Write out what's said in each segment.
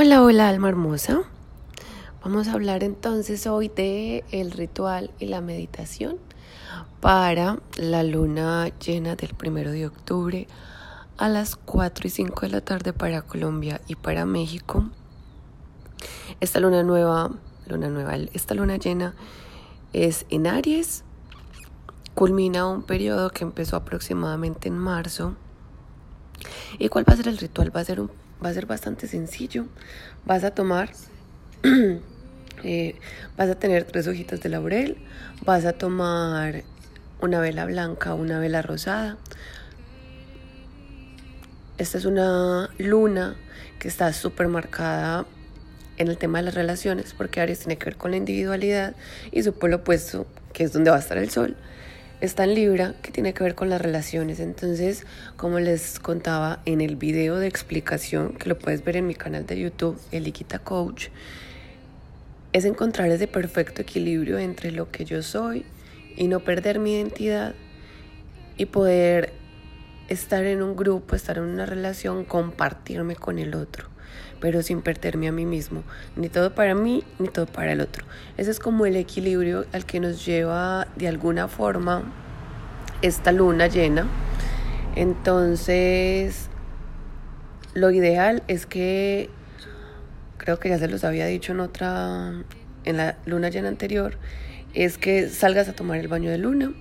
Hola, hola, alma hermosa. Vamos a hablar entonces hoy de el ritual y la meditación para la luna llena del primero de octubre a las 4 y 5 de la tarde para Colombia y para México. Esta luna nueva, luna nueva, esta luna llena es en Aries, culmina un periodo que empezó aproximadamente en marzo. ¿Y cuál va a ser el ritual? Va a ser un va a ser bastante sencillo. Vas a tomar, eh, vas a tener tres hojitas de laurel, vas a tomar una vela blanca, una vela rosada. Esta es una luna que está súper marcada en el tema de las relaciones, porque Aries tiene que ver con la individualidad y su polo opuesto, que es donde va a estar el sol, está en Libra, que tiene que ver con las relaciones. Entonces, como les contaba en el video de explicación, que lo puedes ver en mi canal de YouTube, El Coach, es encontrar ese perfecto equilibrio entre lo que yo soy y no perder mi identidad y poder estar en un grupo, estar en una relación, compartirme con el otro pero sin perderme a mí mismo, ni todo para mí, ni todo para el otro. Ese es como el equilibrio al que nos lleva de alguna forma esta luna llena. Entonces, lo ideal es que, creo que ya se los había dicho en otra, en la luna llena anterior, es que salgas a tomar el baño de luna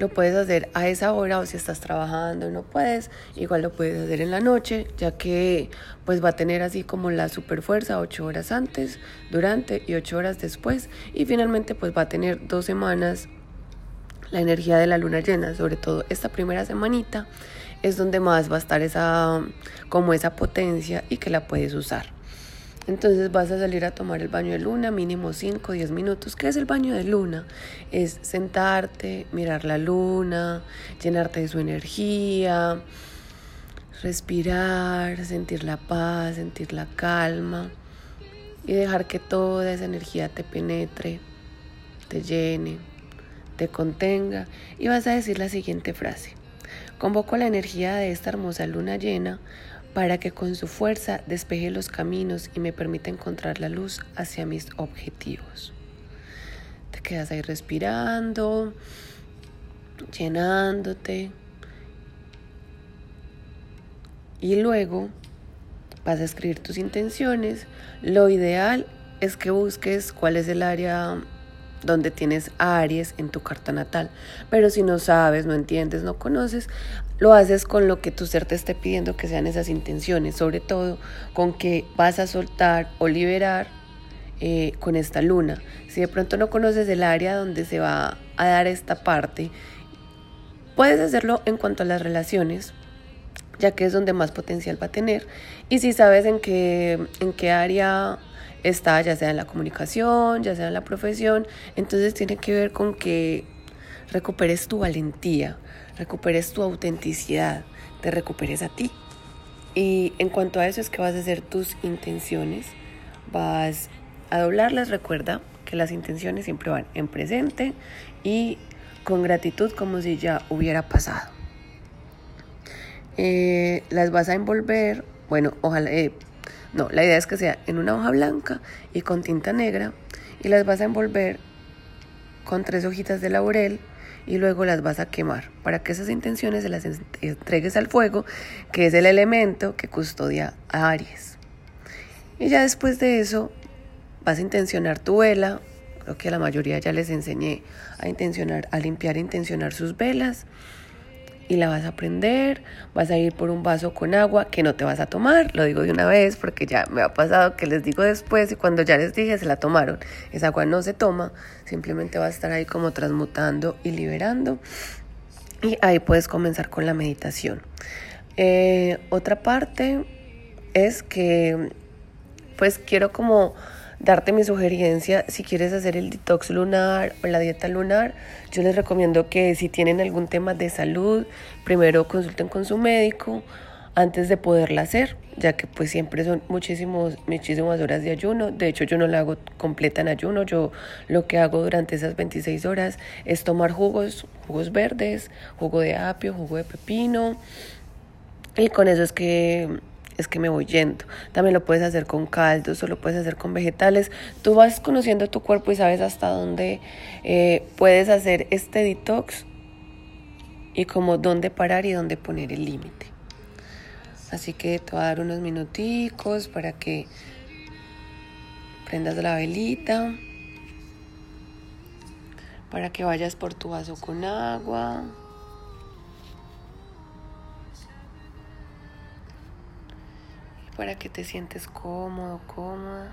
lo puedes hacer a esa hora o si estás trabajando y no puedes, igual lo puedes hacer en la noche, ya que pues va a tener así como la super fuerza ocho horas antes, durante y ocho horas después y finalmente pues va a tener dos semanas la energía de la luna llena, sobre todo esta primera semanita es donde más va a estar esa como esa potencia y que la puedes usar. Entonces vas a salir a tomar el baño de luna, mínimo 5 o 10 minutos. ¿Qué es el baño de luna? Es sentarte, mirar la luna, llenarte de su energía, respirar, sentir la paz, sentir la calma y dejar que toda esa energía te penetre, te llene, te contenga. Y vas a decir la siguiente frase. Convoco la energía de esta hermosa luna llena para que con su fuerza despeje los caminos y me permita encontrar la luz hacia mis objetivos. Te quedas ahí respirando, llenándote. Y luego vas a escribir tus intenciones. Lo ideal es que busques cuál es el área donde tienes Aries en tu carta natal. Pero si no sabes, no entiendes, no conoces, lo haces con lo que tu ser te esté pidiendo que sean esas intenciones, sobre todo con que vas a soltar o liberar eh, con esta luna. Si de pronto no conoces el área donde se va a dar esta parte, puedes hacerlo en cuanto a las relaciones, ya que es donde más potencial va a tener. Y si sabes en qué, en qué área está, ya sea en la comunicación, ya sea en la profesión, entonces tiene que ver con que recuperes tu valentía, recuperes tu autenticidad, te recuperes a ti. Y en cuanto a eso es que vas a hacer tus intenciones, vas a doblarlas, recuerda que las intenciones siempre van en presente y con gratitud como si ya hubiera pasado. Eh, las vas a envolver, bueno, ojalá, eh, no, la idea es que sea en una hoja blanca y con tinta negra y las vas a envolver con tres hojitas de laurel y luego las vas a quemar. Para que esas intenciones se las entregues al fuego, que es el elemento que custodia a Aries. Y ya después de eso vas a intencionar tu vela, creo que a la mayoría ya les enseñé a intencionar, a limpiar e intencionar sus velas y la vas a prender, vas a ir por un vaso con agua que no te vas a tomar, lo digo de una vez porque ya me ha pasado que les digo después y cuando ya les dije se la tomaron. Esa agua no se toma, simplemente va a estar ahí como transmutando y liberando y ahí puedes comenzar con la meditación. Eh, otra parte es que pues quiero como darte mi sugerencia si quieres hacer el detox lunar o la dieta lunar. Yo les recomiendo que si tienen algún tema de salud, primero consulten con su médico antes de poderla hacer, ya que pues siempre son muchísimos, muchísimas horas de ayuno. De hecho, yo no la hago completa en ayuno. Yo lo que hago durante esas 26 horas es tomar jugos, jugos verdes, jugo de apio, jugo de pepino. Y con eso es que es que me voy yendo. También lo puedes hacer con caldos o lo puedes hacer con vegetales. Tú vas conociendo tu cuerpo y sabes hasta dónde eh, puedes hacer este detox y como dónde parar y dónde poner el límite. Así que te voy a dar unos minuticos para que prendas la velita, para que vayas por tu vaso con agua. Para que te sientes cómodo, cómoda.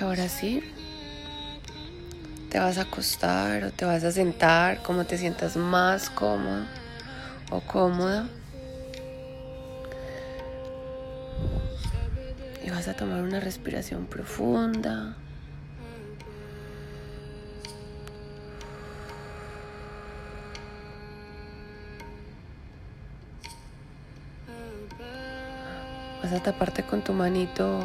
ahora sí, te vas a acostar o te vas a sentar como te sientas más cómodo o cómoda. Tomar una respiración profunda. Vas a taparte con tu manito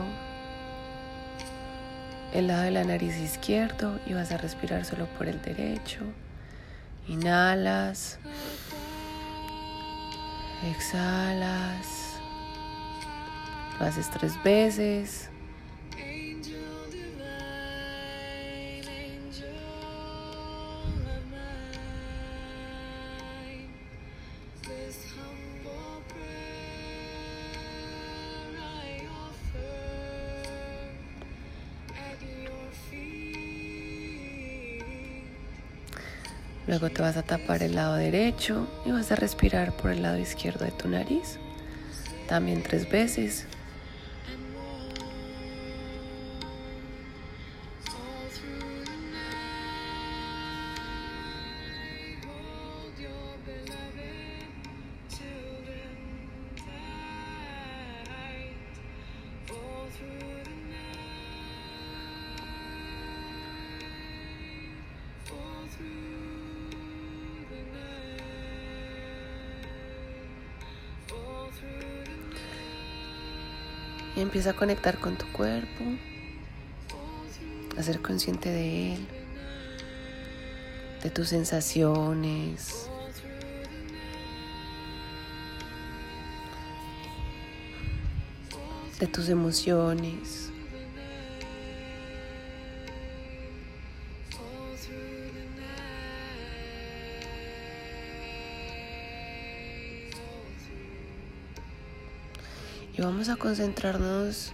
el lado de la nariz izquierdo y vas a respirar solo por el derecho. Inhalas. Exhalas. Lo haces tres veces. Luego te vas a tapar el lado derecho y vas a respirar por el lado izquierdo de tu nariz. También tres veces. Y empieza a conectar con tu cuerpo, a ser consciente de él, de tus sensaciones. de tus emociones. Y vamos a concentrarnos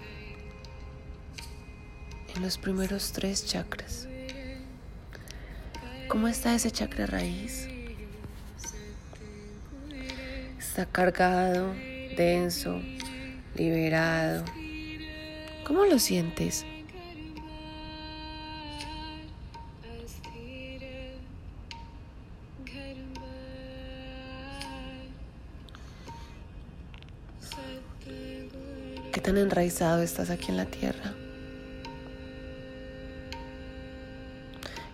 en los primeros tres chakras. ¿Cómo está ese chakra raíz? Está cargado, denso, liberado. ¿Cómo lo sientes? ¿Qué tan enraizado estás aquí en la tierra?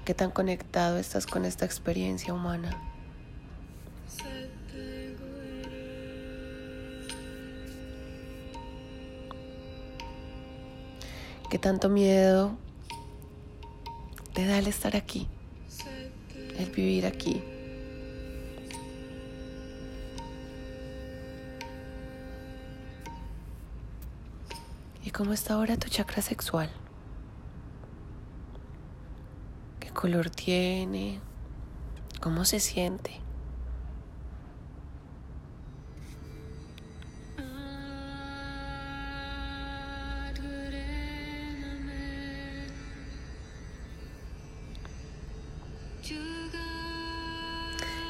¿Qué tan conectado estás con esta experiencia humana? ¿Qué tanto miedo te da el estar aquí? El vivir aquí. Cómo está ahora tu chakra sexual. ¿Qué color tiene? ¿Cómo se siente?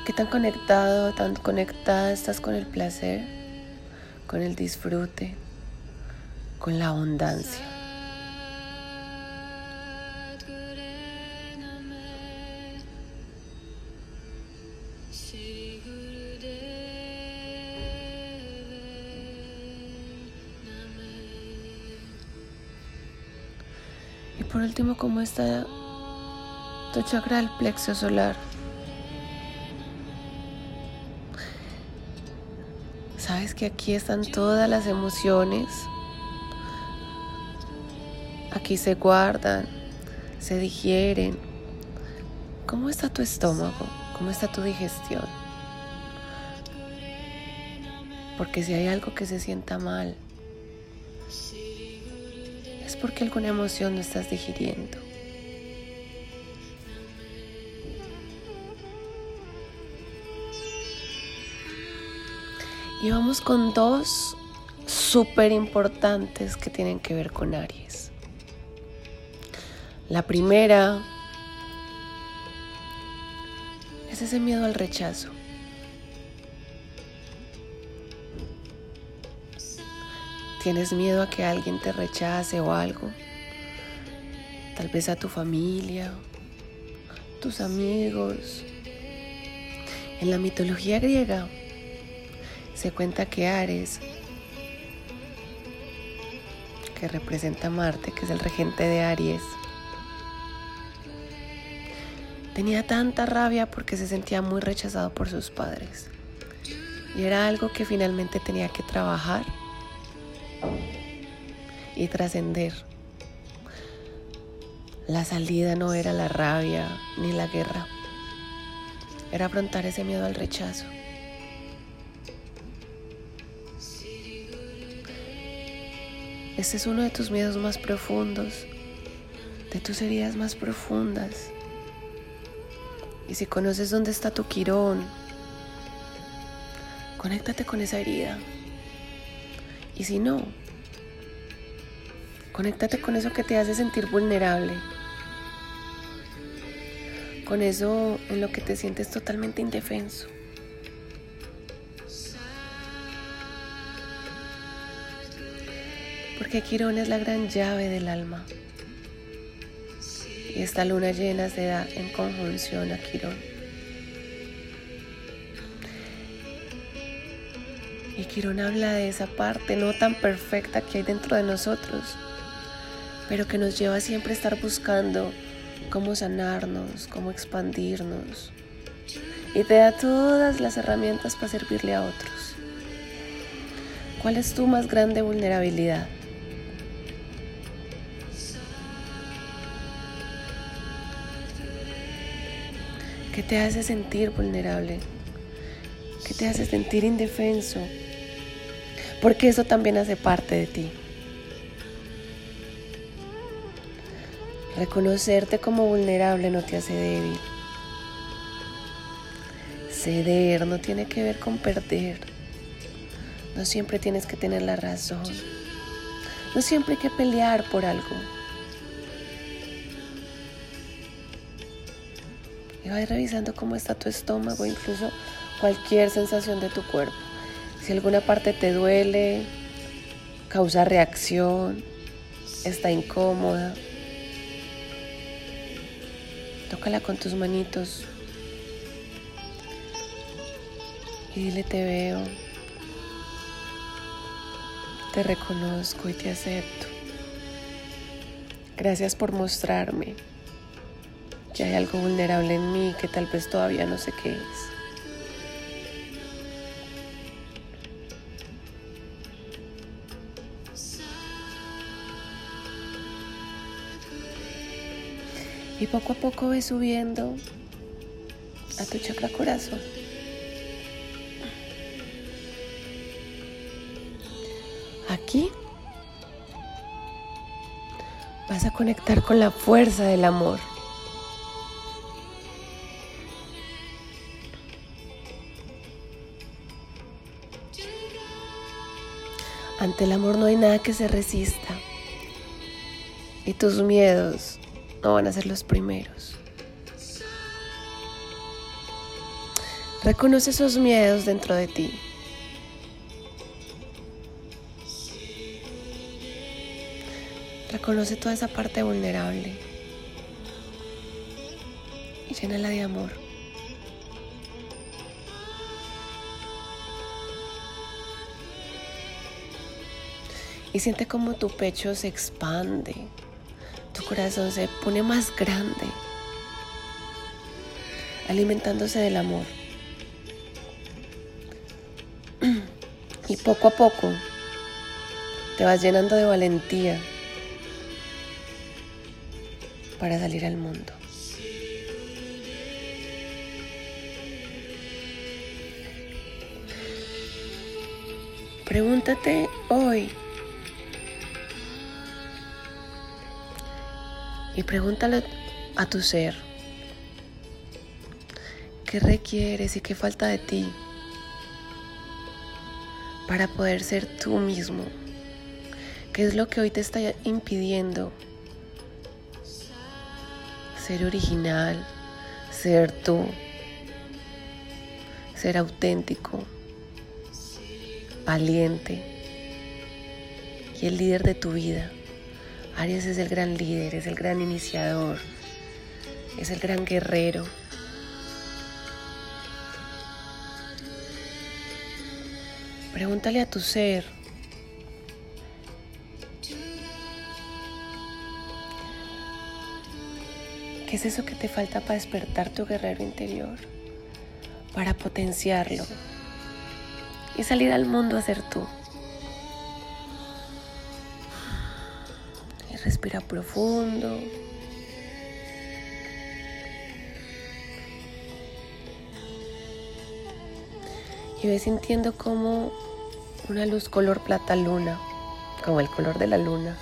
¿Qué tan conectado, tan conectada estás con el placer, con el disfrute? Con la abundancia. Y por último, ¿cómo está tu chakra del plexo solar? Sabes que aquí están todas las emociones. Aquí se guardan, se digieren. ¿Cómo está tu estómago? ¿Cómo está tu digestión? Porque si hay algo que se sienta mal, es porque alguna emoción no estás digiriendo. Y vamos con dos súper importantes que tienen que ver con Aries. La primera es ese miedo al rechazo. ¿Tienes miedo a que alguien te rechace o algo? Tal vez a tu familia, tus amigos. En la mitología griega se cuenta que Ares, que representa a Marte, que es el regente de Aries, tenía tanta rabia porque se sentía muy rechazado por sus padres. Y era algo que finalmente tenía que trabajar y trascender. La salida no era la rabia ni la guerra, era afrontar ese miedo al rechazo. Este es uno de tus miedos más profundos, de tus heridas más profundas. Y si conoces dónde está tu quirón, conéctate con esa herida. Y si no, conéctate con eso que te hace sentir vulnerable. Con eso en lo que te sientes totalmente indefenso. porque Quirón es la gran llave del alma. Y esta luna llena se da en conjunción a Quirón. Y Quirón habla de esa parte no tan perfecta que hay dentro de nosotros, pero que nos lleva siempre a estar buscando cómo sanarnos, cómo expandirnos. Y te da todas las herramientas para servirle a otros. ¿Cuál es tu más grande vulnerabilidad? ¿Qué te hace sentir vulnerable? ¿Qué te hace sentir indefenso? Porque eso también hace parte de ti. Reconocerte como vulnerable no te hace débil. Ceder no tiene que ver con perder. No siempre tienes que tener la razón. No siempre hay que pelear por algo. Y vas revisando cómo está tu estómago, incluso cualquier sensación de tu cuerpo. Si alguna parte te duele, causa reacción, está incómoda, tócala con tus manitos y dile te veo, te reconozco y te acepto. Gracias por mostrarme que hay algo vulnerable en mí que tal vez todavía no sé qué es. Y poco a poco ves subiendo a tu chakra corazón. Aquí vas a conectar con la fuerza del amor. Ante el amor no hay nada que se resista. Y tus miedos no van a ser los primeros. Reconoce esos miedos dentro de ti. Reconoce toda esa parte vulnerable y llénala de amor. Y siente como tu pecho se expande, tu corazón se pone más grande, alimentándose del amor. Y poco a poco te vas llenando de valentía para salir al mundo. Pregúntate hoy y pregúntale a tu ser qué requieres y qué falta de ti para poder ser tú mismo. ¿Qué es lo que hoy te está impidiendo ser original, ser tú, ser auténtico, valiente y el líder de tu vida? Aries es el gran líder, es el gran iniciador, es el gran guerrero. Pregúntale a tu ser. ¿Qué es eso que te falta para despertar tu guerrero interior? Para potenciarlo y salir al mundo a ser tú. Respira profundo. Y ve sintiendo como una luz color plata luna, como el color de la luna,